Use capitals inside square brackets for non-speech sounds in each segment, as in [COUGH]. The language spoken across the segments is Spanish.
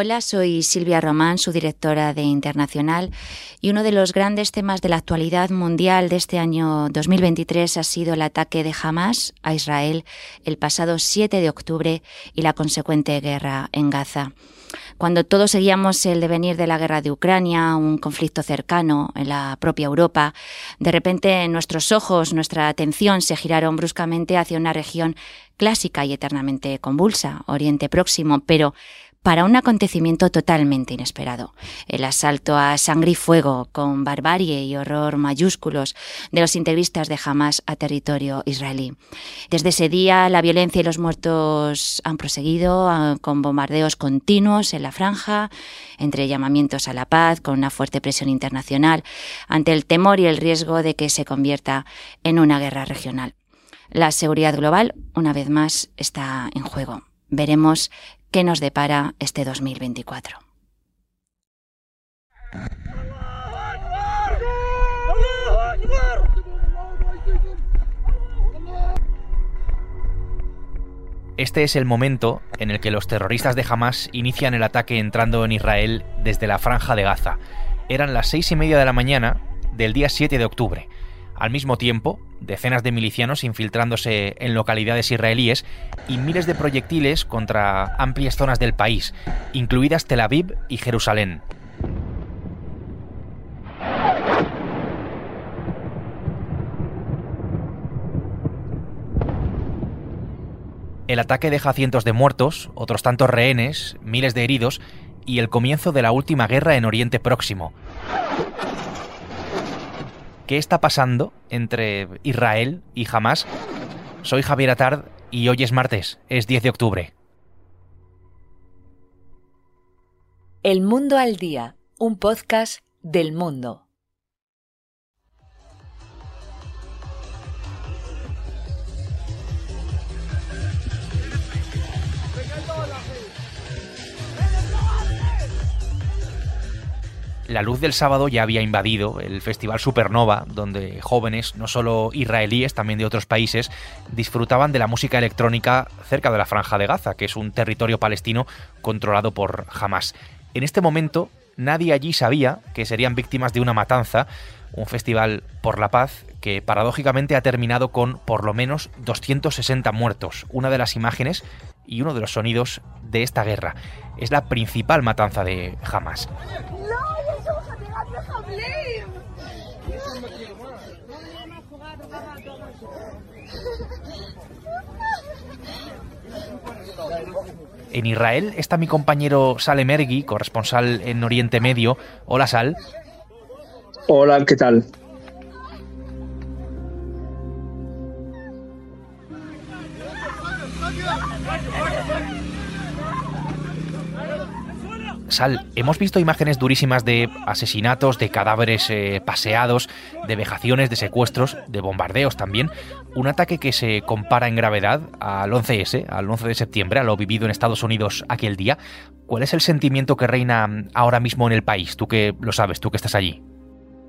Hola, soy Silvia Román, su directora de Internacional, y uno de los grandes temas de la actualidad mundial de este año 2023 ha sido el ataque de Hamas a Israel el pasado 7 de octubre y la consecuente guerra en Gaza. Cuando todos seguíamos el devenir de la guerra de Ucrania, un conflicto cercano en la propia Europa, de repente nuestros ojos, nuestra atención se giraron bruscamente hacia una región clásica y eternamente convulsa, Oriente Próximo, pero para un acontecimiento totalmente inesperado. El asalto a sangre y fuego, con barbarie y horror mayúsculos, de los integristas de Hamas a territorio israelí. Desde ese día, la violencia y los muertos han proseguido ah, con bombardeos continuos en la franja, entre llamamientos a la paz, con una fuerte presión internacional, ante el temor y el riesgo de que se convierta en una guerra regional. La seguridad global, una vez más, está en juego. Veremos qué nos depara este 2024. Este es el momento en el que los terroristas de Hamas inician el ataque entrando en Israel desde la franja de Gaza. Eran las seis y media de la mañana del día 7 de octubre. Al mismo tiempo, decenas de milicianos infiltrándose en localidades israelíes y miles de proyectiles contra amplias zonas del país, incluidas Tel Aviv y Jerusalén. El ataque deja cientos de muertos, otros tantos rehenes, miles de heridos y el comienzo de la última guerra en Oriente Próximo. ¿Qué está pasando entre Israel y Hamas? Soy Javier Atard y hoy es martes, es 10 de octubre. El Mundo al Día, un podcast del mundo. La luz del sábado ya había invadido el Festival Supernova, donde jóvenes, no solo israelíes, también de otros países, disfrutaban de la música electrónica cerca de la Franja de Gaza, que es un territorio palestino controlado por Hamas. En este momento, nadie allí sabía que serían víctimas de una matanza, un festival por la paz que paradójicamente ha terminado con por lo menos 260 muertos, una de las imágenes y uno de los sonidos de esta guerra. Es la principal matanza de Hamas. En Israel está mi compañero Sale Mergui, corresponsal en Oriente Medio. Hola Sal. Hola, ¿qué tal? Sal, hemos visto imágenes durísimas de asesinatos, de cadáveres eh, paseados, de vejaciones, de secuestros, de bombardeos también. Un ataque que se compara en gravedad al 11S, al 11 de septiembre, a lo vivido en Estados Unidos aquel día. ¿Cuál es el sentimiento que reina ahora mismo en el país? Tú que lo sabes, tú que estás allí.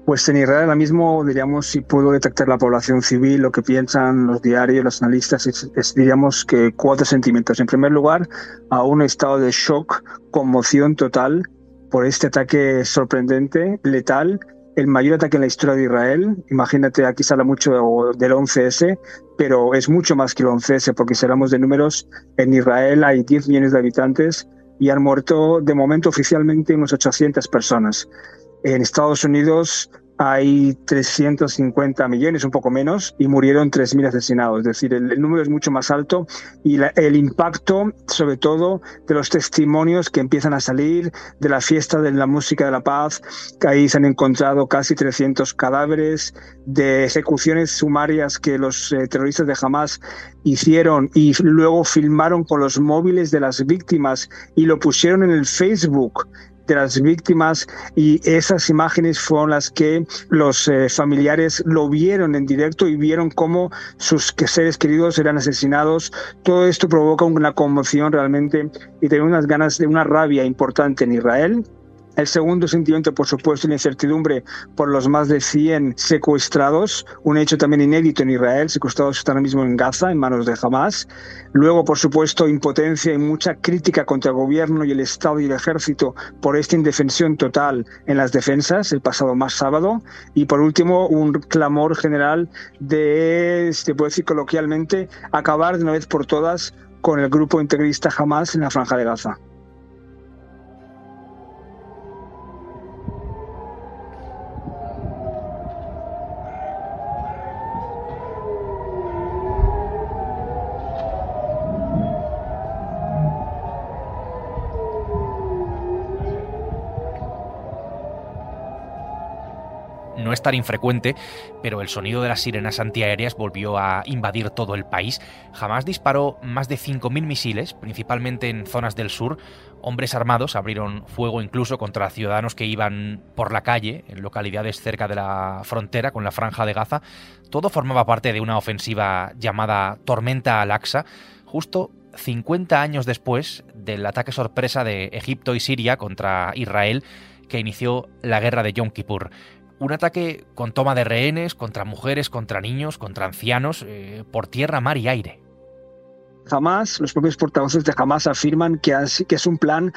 Pues en Israel ahora mismo, diríamos, si puedo detectar la población civil, lo que piensan los diarios, los analistas, es, diríamos que cuatro sentimientos. En primer lugar, a un estado de shock, conmoción total por este ataque sorprendente, letal, el mayor ataque en la historia de Israel. Imagínate, aquí se habla mucho del 11S, pero es mucho más que el 11S, porque si hablamos de números, en Israel hay 10 millones de habitantes y han muerto de momento oficialmente unos 800 personas. En Estados Unidos hay 350 millones, un poco menos, y murieron 3.000 asesinados. Es decir, el, número es mucho más alto y el impacto, sobre todo, de los testimonios que empiezan a salir de la fiesta de la música de la paz, que ahí se han encontrado casi 300 cadáveres de ejecuciones sumarias que los eh, terroristas de Hamas hicieron y luego filmaron con los móviles de las víctimas y lo pusieron en el Facebook de las víctimas y esas imágenes fueron las que los eh, familiares lo vieron en directo y vieron cómo sus seres queridos eran asesinados. Todo esto provoca una conmoción realmente y tengo unas ganas de una rabia importante en Israel El segundo sentimiento, por supuesto, la incertidumbre por los más de 100 secuestrados, un hecho también inédito en Israel, secuestrados están ahora mismo en Gaza, en manos de Hamas. Luego, por supuesto, impotencia y mucha crítica contra el gobierno y el Estado y el ejército por esta indefensión total en las defensas el pasado más sábado. Y por último, un clamor general de, se puede decir coloquialmente, acabar de una vez por todas con el grupo integrista Hamas en la franja de Gaza. No es tan infrecuente, pero el sonido de las sirenas antiaéreas volvió a invadir todo el país. Jamás disparó más de 5.000 misiles, principalmente en zonas del sur. Hombres armados abrieron fuego incluso contra ciudadanos que iban por la calle, en localidades cerca de la frontera con la franja de Gaza. Todo formaba parte de una ofensiva llamada Tormenta al-Aqsa, justo 50 años después del ataque sorpresa de Egipto y Siria contra Israel que inició la guerra de Yom Kippur un ataque con toma de rehenes contra mujeres, contra niños, contra ancianos, eh, por tierra, mar y aire. Jamás, los propios portavoces de Hamas afirman que, que es un plan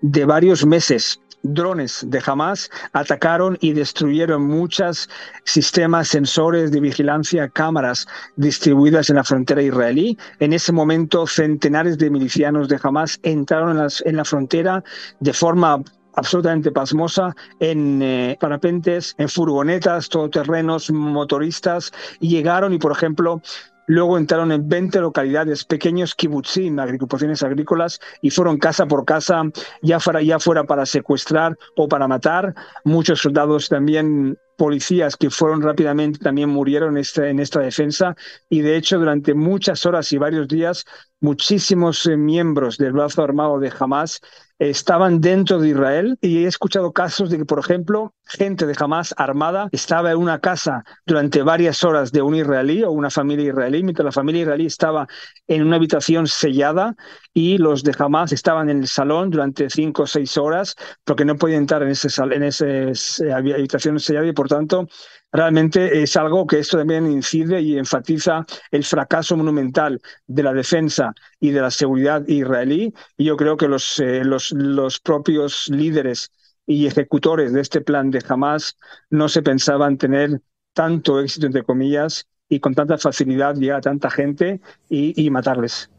de varios meses. Drones de Hamas atacaron y destruyeron muchos sistemas sensores de vigilancia, cámaras distribuidas en la frontera israelí. En ese momento, centenares de milicianos de Hamas entraron en, en la frontera de forma absolutamente pasmosa en eh, parapentes, en furgonetas, todoterrenos, motoristas, y llegaron y, por ejemplo, Luego entraron en 20 localidades, pequeños kibutzim, agrupaciones agrícolas, y fueron casa por casa, ya fuera, ya fuera para secuestrar o para matar. Muchos soldados también policías que fueron rápidamente también murieron en esta, en esta defensa y de hecho durante muchas horas y varios días muchísimos eh, miembros del brazo armado de Hamas estaban dentro de Israel y he escuchado casos de que, por ejemplo, gente de Hamas armada estaba en una casa durante varias horas de un israelí o una familia israelí, mientras la familia israelí estaba en una habitación sellada y los de Hamas estaban en el salón durante cinco o seis horas porque no podían entrar en esa en ese, habitación sellada y por tanto realmente es algo que esto también incide y enfatiza el fracaso monumental de la defensa y de la seguridad israelí. Y yo creo que los, eh, los, los propios líderes y ejecutores de este plan de Hamas no se pensaban tener tanto éxito, entre comillas, y con tanta facilidad llegar a tanta gente y, y matarles.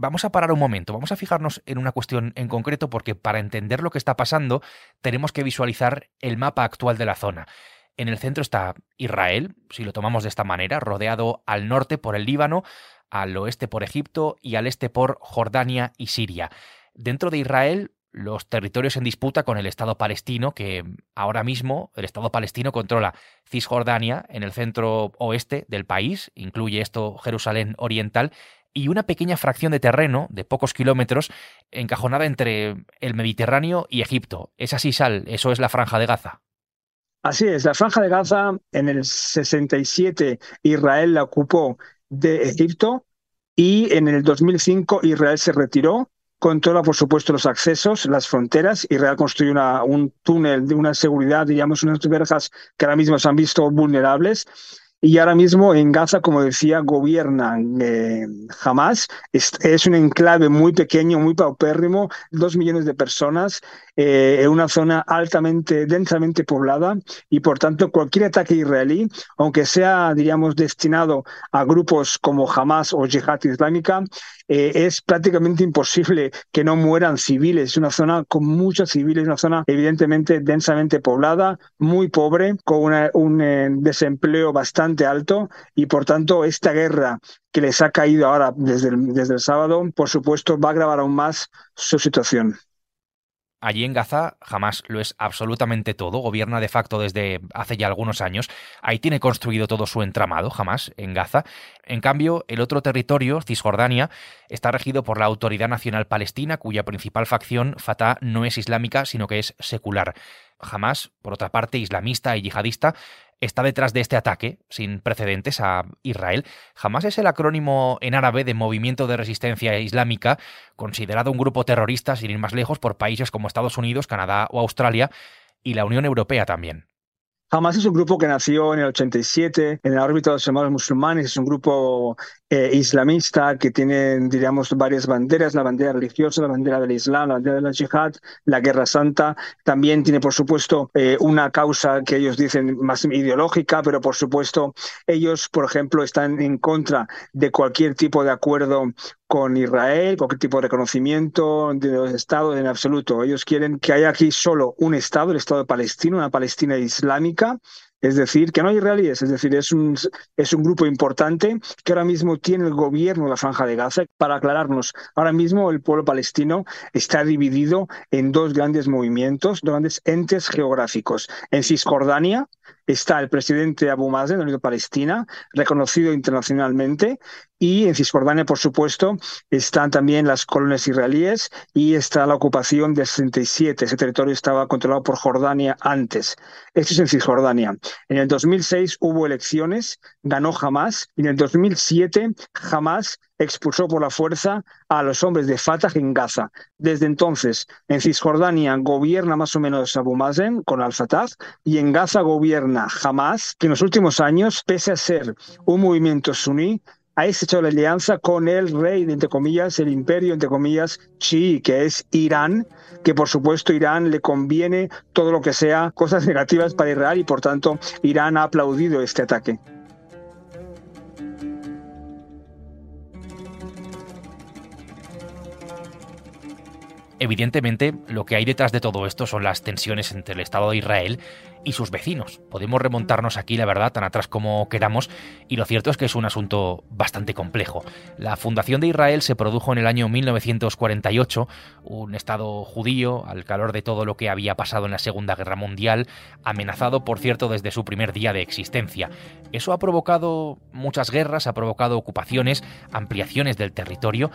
Vamos a parar un momento, vamos a fijarnos en una cuestión en concreto porque para entender lo que está pasando tenemos que visualizar el mapa actual de la zona. En el centro está Israel, si lo tomamos de esta manera, rodeado al norte por el Líbano, al oeste por Egipto y al este por Jordania y Siria. Dentro de Israel, los territorios en disputa con el Estado palestino, que ahora mismo el Estado palestino controla Cisjordania en el centro oeste del país, incluye esto Jerusalén Oriental, y una pequeña fracción de terreno de pocos kilómetros encajonada entre el Mediterráneo y Egipto. Es así, Sal, eso es la franja de Gaza. Así es, la franja de Gaza en el 67 Israel la ocupó de Egipto y en el 2005 Israel se retiró, controla por supuesto los accesos, las fronteras, Israel construyó una, un túnel de una seguridad, diríamos unas verjas que ahora mismo se han visto vulnerables y ahora mismo en Gaza, como decía, gobierna eh, Hamas. Es, un enclave muy pequeño, muy paupérrimo, dos millones de personas, eh, en una zona altamente, densamente poblada y por tanto cualquier ataque israelí, aunque sea, diríamos, destinado a grupos como Hamas o Jihad Islámica, eh, es prácticamente imposible que no mueran civiles. Es una zona con muchos civiles, una zona evidentemente densamente poblada, muy pobre, con un eh, desempleo bastante alto y por tanto esta guerra que les ha caído ahora desde el, desde el sábado, por supuesto, va a agravar aún más su situación. Allí en Gaza jamás lo es absolutamente todo, gobierna de facto desde hace ya algunos años, ahí tiene construido todo su entramado, jamás en Gaza. En cambio, el otro territorio, Cisjordania, está regido por la Autoridad Nacional Palestina, cuya principal facción, Fatah, no es islámica, sino que es secular. Hamas, por otra parte, islamista y yihadista, está detrás de este ataque sin precedentes a Israel. Hamas es el acrónimo en árabe de Movimiento de Resistencia Islámica, considerado un grupo terrorista, sin ir más lejos, por países como Estados Unidos, Canadá o Australia, y la Unión Europea también. Hamas es un grupo que nació en el 87 en la órbita de los hermanos musulmanes, es un grupo eh, islamista que tiene, diríamos, varias banderas, la bandera religiosa, la bandera del Islam, la bandera de la Jihad, la Guerra Santa. También tiene, por supuesto, eh, una causa que ellos dicen más ideológica, pero por supuesto, ellos, por ejemplo, están en contra de cualquier tipo de acuerdo con Israel, cualquier tipo de reconocimiento de los estados en absoluto. Ellos quieren que haya aquí solo un estado, el Estado de Palestina, una Palestina islámica, es decir, que no hay israelíes, es decir, es un, es un grupo importante que ahora mismo tiene el gobierno de la Franja de Gaza. Para aclararnos, ahora mismo el pueblo palestino está dividido en dos grandes movimientos, dos grandes entes geográficos. En Cisjordania, está el presidente Abu Mazen de la Unión Palestina, reconocido internacionalmente, y en Cisjordania, por supuesto, están también las colonias israelíes y está la ocupación del 67. Ese territorio estaba controlado por Jordania antes. Esto es en Cisjordania. En el 2006 hubo elecciones, ganó Hamas, y en el 2007 Hamas expulsó por la fuerza a los hombres de Fatah en Gaza. Desde entonces, en Cisjordania gobierna más o menos Abu Mazen con Al-Fatah y en Gaza gobierna Hamas, que en los últimos años, pese a ser un movimiento suní, ha hecho la alianza con el rey, entre comillas, el imperio, entre comillas, chií, que es Irán, que por supuesto Irán le conviene todo lo que sea cosas [LAUGHS] negativas para Israel y por tanto Irán ha aplaudido este ataque. Evidentemente, lo que hay detrás de todo esto son las tensiones entre el Estado de Israel y sus vecinos. Podemos remontarnos aquí, la verdad, tan atrás como queramos, y lo cierto es que es un asunto bastante complejo. La fundación de Israel se produjo en el año 1948, un Estado judío, al calor de todo lo que había pasado en la Segunda Guerra Mundial, amenazado, por cierto, desde su primer día de existencia. Eso ha provocado muchas guerras, ha provocado ocupaciones, ampliaciones del territorio,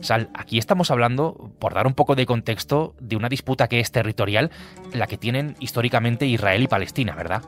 Sal, aquí estamos hablando, por dar un poco de contexto, de una disputa que es territorial, la que tienen históricamente Israel y Palestina, ¿verdad?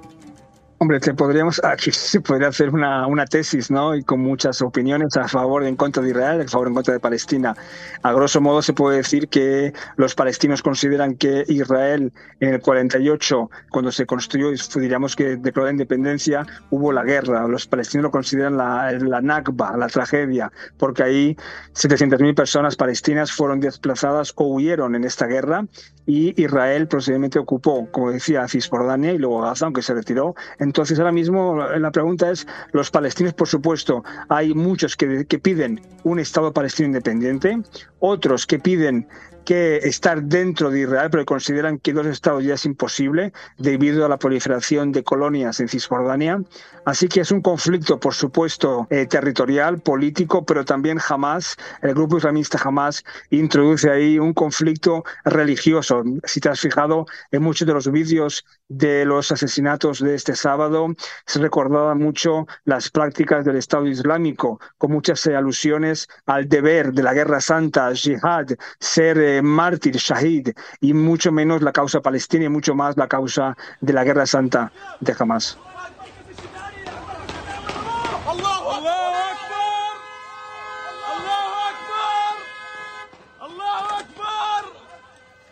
Hombre, te podríamos, [LAUGHS] aquí se podría hacer una, una, tesis, ¿no? Y con muchas opiniones a favor y en contra de Israel, a favor y en contra de Palestina. A grosso modo se puede decir que los palestinos consideran que Israel en el 48, cuando se construyó, diríamos que declaró la independencia, hubo la guerra. Los palestinos lo consideran la, la Nakba, la tragedia, porque ahí 700.000 personas palestinas fueron desplazadas o huyeron en esta guerra y Israel posiblemente ocupó, como decía, Cisjordania y luego Gaza, aunque se retiró. Entonces, ahora mismo la pregunta es, los palestinos, por supuesto, hay muchos que, que piden un Estado palestino independiente, otros que piden que estar dentro de Israel, pero consideran que dos estados ya es imposible debido a la proliferación de colonias en Cisjordania. Así que es un conflicto, por supuesto, eh, territorial, político, pero también jamás, el grupo islamista jamás introduce ahí un conflicto religioso. Si te has fijado en muchos de los vídeos de los asesinatos de este sábado, se recordaba mucho las prácticas del Estado Islámico, con muchas alusiones al deber de la guerra santa, jihad, ser eh, mártir, shahid, y mucho menos la causa palestina y mucho más la causa de la guerra santa de Hamas.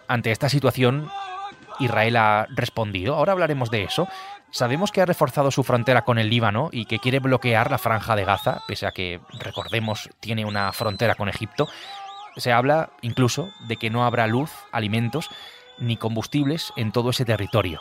Ante esta situación, Israel ha respondido. Ahora hablaremos de eso. Sabemos que ha reforzado su frontera con el Líbano y que quiere bloquear la franja de Gaza, pese a que, recordemos, tiene una frontera con Egipto. Se habla incluso de que no habrá luz, alimentos ni combustibles en todo ese territorio.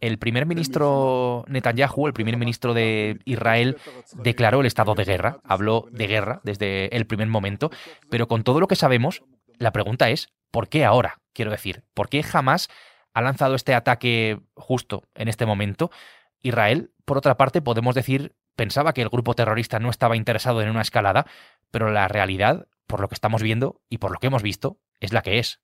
El primer ministro Netanyahu, el primer ministro de Israel, declaró el estado de guerra, habló de guerra desde el primer momento, pero con todo lo que sabemos, la pregunta es, ¿por qué ahora? Quiero decir, ¿por qué jamás ha lanzado este ataque justo en este momento? Israel, por otra parte, podemos decir, pensaba que el grupo terrorista no estaba interesado en una escalada, pero la realidad, por lo que estamos viendo y por lo que hemos visto, es la que es.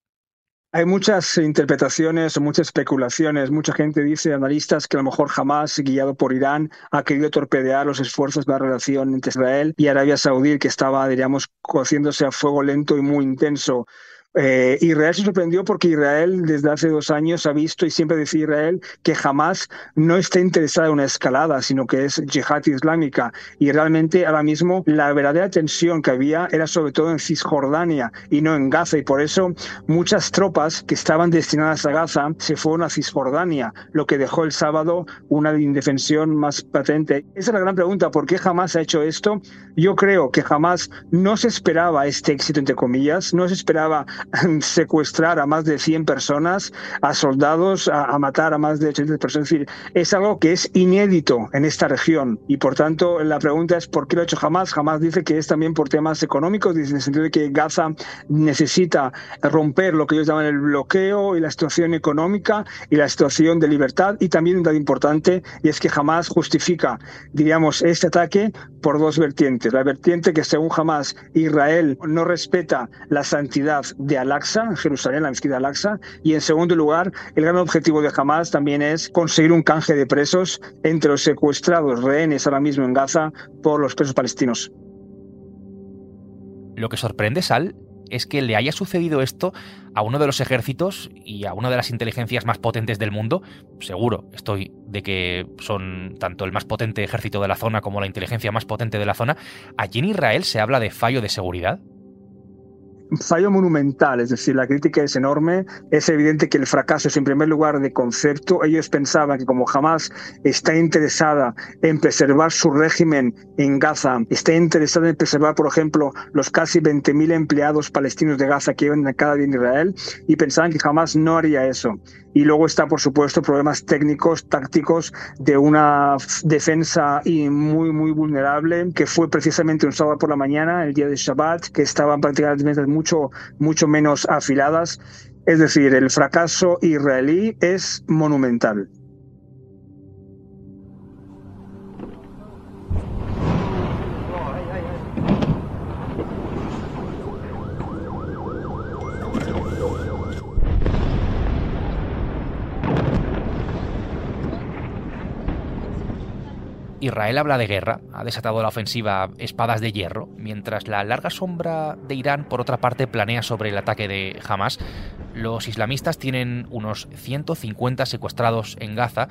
Hay muchas interpretaciones muchas especulaciones. Mucha gente dice, analistas, que a lo mejor jamás, guiado por Irán, ha querido torpedear los esfuerzos de la relación entre Israel y Arabia Saudí, que estaba, diríamos, cociéndose a fuego lento y muy intenso. Eh, Israel se sorprendió porque Israel desde hace dos años ha visto y siempre decía Israel que jamás no está interesada en una escalada, sino que es yihad islámica. Y realmente ahora mismo la verdadera tensión que había era sobre todo en Cisjordania y no en Gaza. Y por eso muchas tropas que estaban destinadas a Gaza se fueron a Cisjordania, lo que dejó el sábado una indefensión más patente. Esa es la gran pregunta, ¿por qué jamás ha hecho esto? Yo creo que jamás no se esperaba este éxito, entre comillas, no se esperaba [LAUGHS] secuestrar a más de 100 personas, a soldados, a, matar a más de 80 personas. Es decir, es algo que es inédito en esta región y por tanto la pregunta es ¿por qué lo ha hecho jamás? Jamás dice que es también por temas económicos, en el sentido de que Gaza necesita romper lo que ellos llaman el bloqueo y la situación económica y la situación de libertad y también un dato importante y es que jamás justifica, diríamos, este ataque por dos vertientes. La vertiente que según jamás Israel no respeta la santidad de de Al-Aqsa, Jerusalén, la mezquita Al-Aqsa. Y en segundo lugar, el gran objetivo de Hamas también es conseguir un canje de presos entre los secuestrados rehenes ahora mismo en Gaza por los presos palestinos. Lo que sorprende, Sal, es que le haya sucedido esto a uno de los ejércitos y a una de las inteligencias más potentes del mundo. Seguro estoy de que son tanto el más potente ejército de la zona como la inteligencia más potente de la zona. Allí en Israel se habla de fallo de seguridad fallo monumental, es decir, la crítica es enorme. Es evidente que el fracaso es en primer lugar de concepto. Ellos pensaban que como jamás está interesada en preservar su régimen en Gaza, está interesada en preservar, por ejemplo, los casi 20.000 empleados palestinos de Gaza que viven cada día en Israel, y pensaban que jamás no haría eso. Y luego está, por supuesto, problemas técnicos, tácticos de una defensa muy, muy vulnerable, que fue precisamente un sábado por la mañana, el día de Shabbat, que estaban prácticamente mucho, mucho menos afiladas. Es decir, el fracaso israelí es monumental. Israel habla de guerra, ha desatado la ofensiva Espadas de Hierro, mientras la larga sombra de Irán, por otra parte, planea sobre el ataque de Hamas. Los islamistas tienen unos 150 secuestrados en Gaza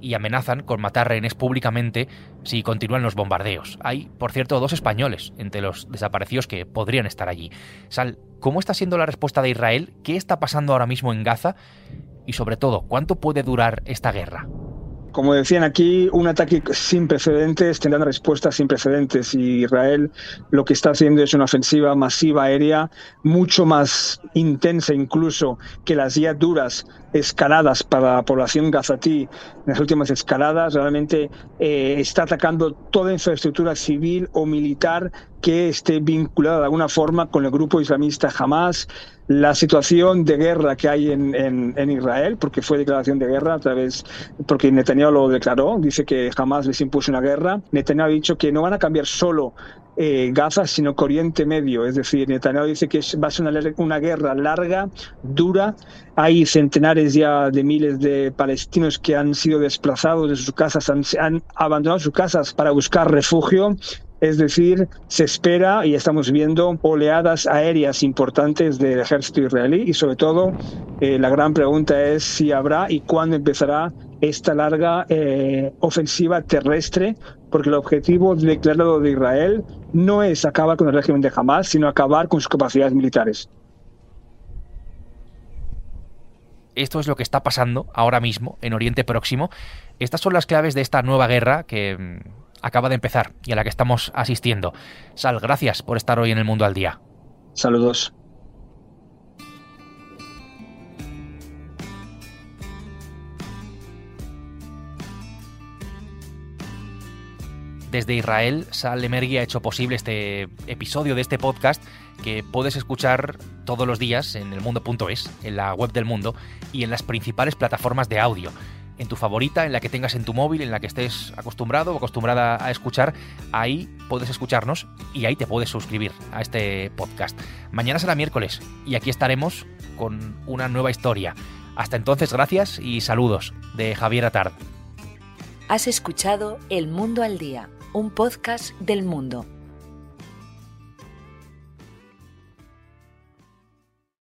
y amenazan con matar rehenes públicamente si continúan los bombardeos. Hay, por cierto, dos españoles entre los desaparecidos que podrían estar allí. Sal, ¿cómo está siendo la respuesta de Israel? ¿Qué está pasando ahora mismo en Gaza? Y sobre todo, ¿cuánto puede durar esta guerra? Como decían aquí, un ataque sin precedentes tendrá respuestas sin precedentes. Y Israel lo que está haciendo es una ofensiva masiva aérea mucho más intensa incluso que las ya duras escaladas para la población gazatí, las últimas escaladas, realmente eh, está atacando toda infraestructura civil o militar que esté vinculada de alguna forma con el grupo islamista Hamas, la situación de guerra que hay en, en, Israel, porque fue declaración de guerra a través, porque Netanyahu lo declaró, dice que jamás les impuso una guerra. Netanyahu ha dicho que no van a cambiar solo eh, Gaza, sino que Oriente Medio. Es decir, Netanyahu dice que va a ser una, una, guerra larga, dura. Hay centenares ya de miles de palestinos que han sido desplazados de sus casas, han, han abandonado sus casas para buscar refugio. Es decir, se espera y estamos viendo oleadas aéreas importantes del ejército israelí y sobre todo eh, la gran pregunta es si habrá y cuándo empezará esta larga eh, ofensiva terrestre, porque el objetivo declarado de Israel no es acabar con el régimen de Hamas, sino acabar con sus capacidades militares. Esto es lo que está pasando ahora mismo en Oriente Próximo. Estas son las claves de esta nueva guerra que mm, acaba de empezar y a la que estamos asistiendo. Sal, gracias por estar hoy en el Mundo al Día. Saludos. Desde Israel, Sal Lemergui ha hecho posible este episodio de este podcast que puedes escuchar todos los días en elmundo.es, en la web del mundo y en las principales plataformas de audio. en tu favorita, en la que tengas en tu móvil, en la que estés acostumbrado o acostumbrada a escuchar, ahí puedes escucharnos y ahí te puedes suscribir a este podcast. Mañana será miércoles y aquí estaremos con una nueva historia. Hasta entonces, gracias y saludos de Javier Atard. Has escuchado El Mundo al Día, un podcast del mundo